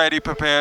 already prepared.